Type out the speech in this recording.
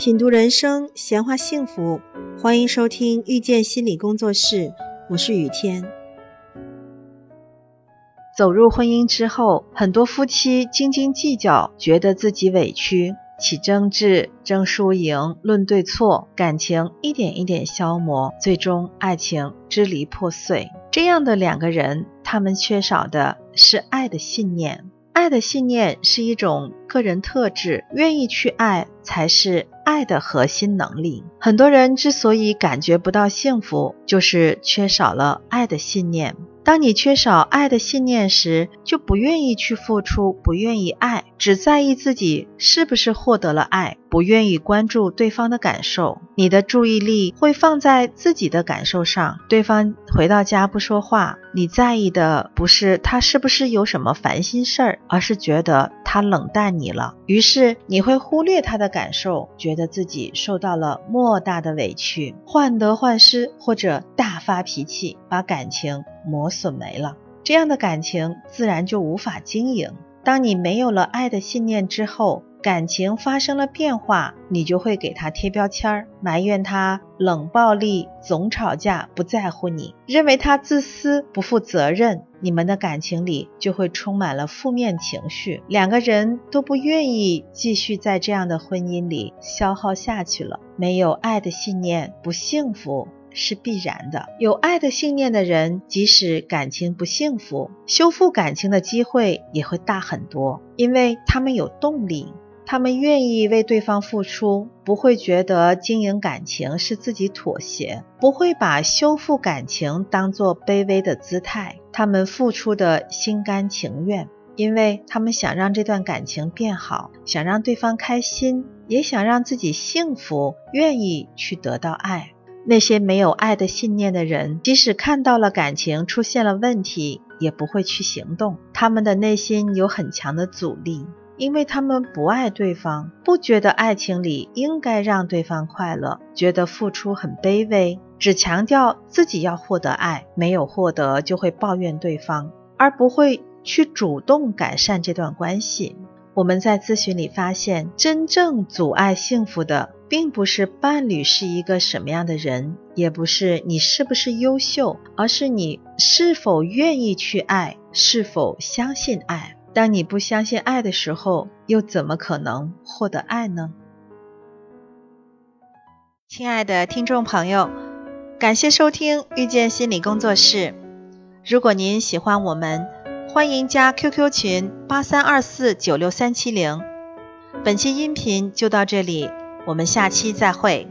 品读人生，闲话幸福，欢迎收听遇见心理工作室，我是雨天。走入婚姻之后，很多夫妻斤斤计较，觉得自己委屈，起争执，争输赢，论对错，感情一点一点消磨，最终爱情支离破碎。这样的两个人，他们缺少的是爱的信念。爱的信念是一种个人特质，愿意去爱才是爱的核心能力。很多人之所以感觉不到幸福，就是缺少了爱的信念。当你缺少爱的信念时，就不愿意去付出，不愿意爱，只在意自己是不是获得了爱，不愿意关注对方的感受。你的注意力会放在自己的感受上。对方回到家不说话，你在意的不是他是不是有什么烦心事儿，而是觉得他冷淡你了。于是你会忽略他的感受，觉得自己受到了莫大的委屈，患得患失或者大发脾气，把感情。磨损没了，这样的感情自然就无法经营。当你没有了爱的信念之后，感情发生了变化，你就会给他贴标签儿，埋怨他冷暴力、总吵架、不在乎你，认为他自私、不负责任。你们的感情里就会充满了负面情绪，两个人都不愿意继续在这样的婚姻里消耗下去了。没有爱的信念，不幸福。是必然的。有爱的信念的人，即使感情不幸福，修复感情的机会也会大很多，因为他们有动力，他们愿意为对方付出，不会觉得经营感情是自己妥协，不会把修复感情当做卑微的姿态，他们付出的心甘情愿，因为他们想让这段感情变好，想让对方开心，也想让自己幸福，愿意去得到爱。那些没有爱的信念的人，即使看到了感情出现了问题，也不会去行动。他们的内心有很强的阻力，因为他们不爱对方，不觉得爱情里应该让对方快乐，觉得付出很卑微，只强调自己要获得爱，没有获得就会抱怨对方，而不会去主动改善这段关系。我们在咨询里发现，真正阻碍幸福的。并不是伴侣是一个什么样的人，也不是你是不是优秀，而是你是否愿意去爱，是否相信爱。当你不相信爱的时候，又怎么可能获得爱呢？亲爱的听众朋友，感谢收听遇见心理工作室。如果您喜欢我们，欢迎加 QQ 群八三二四九六三七零。本期音频就到这里。我们下期再会。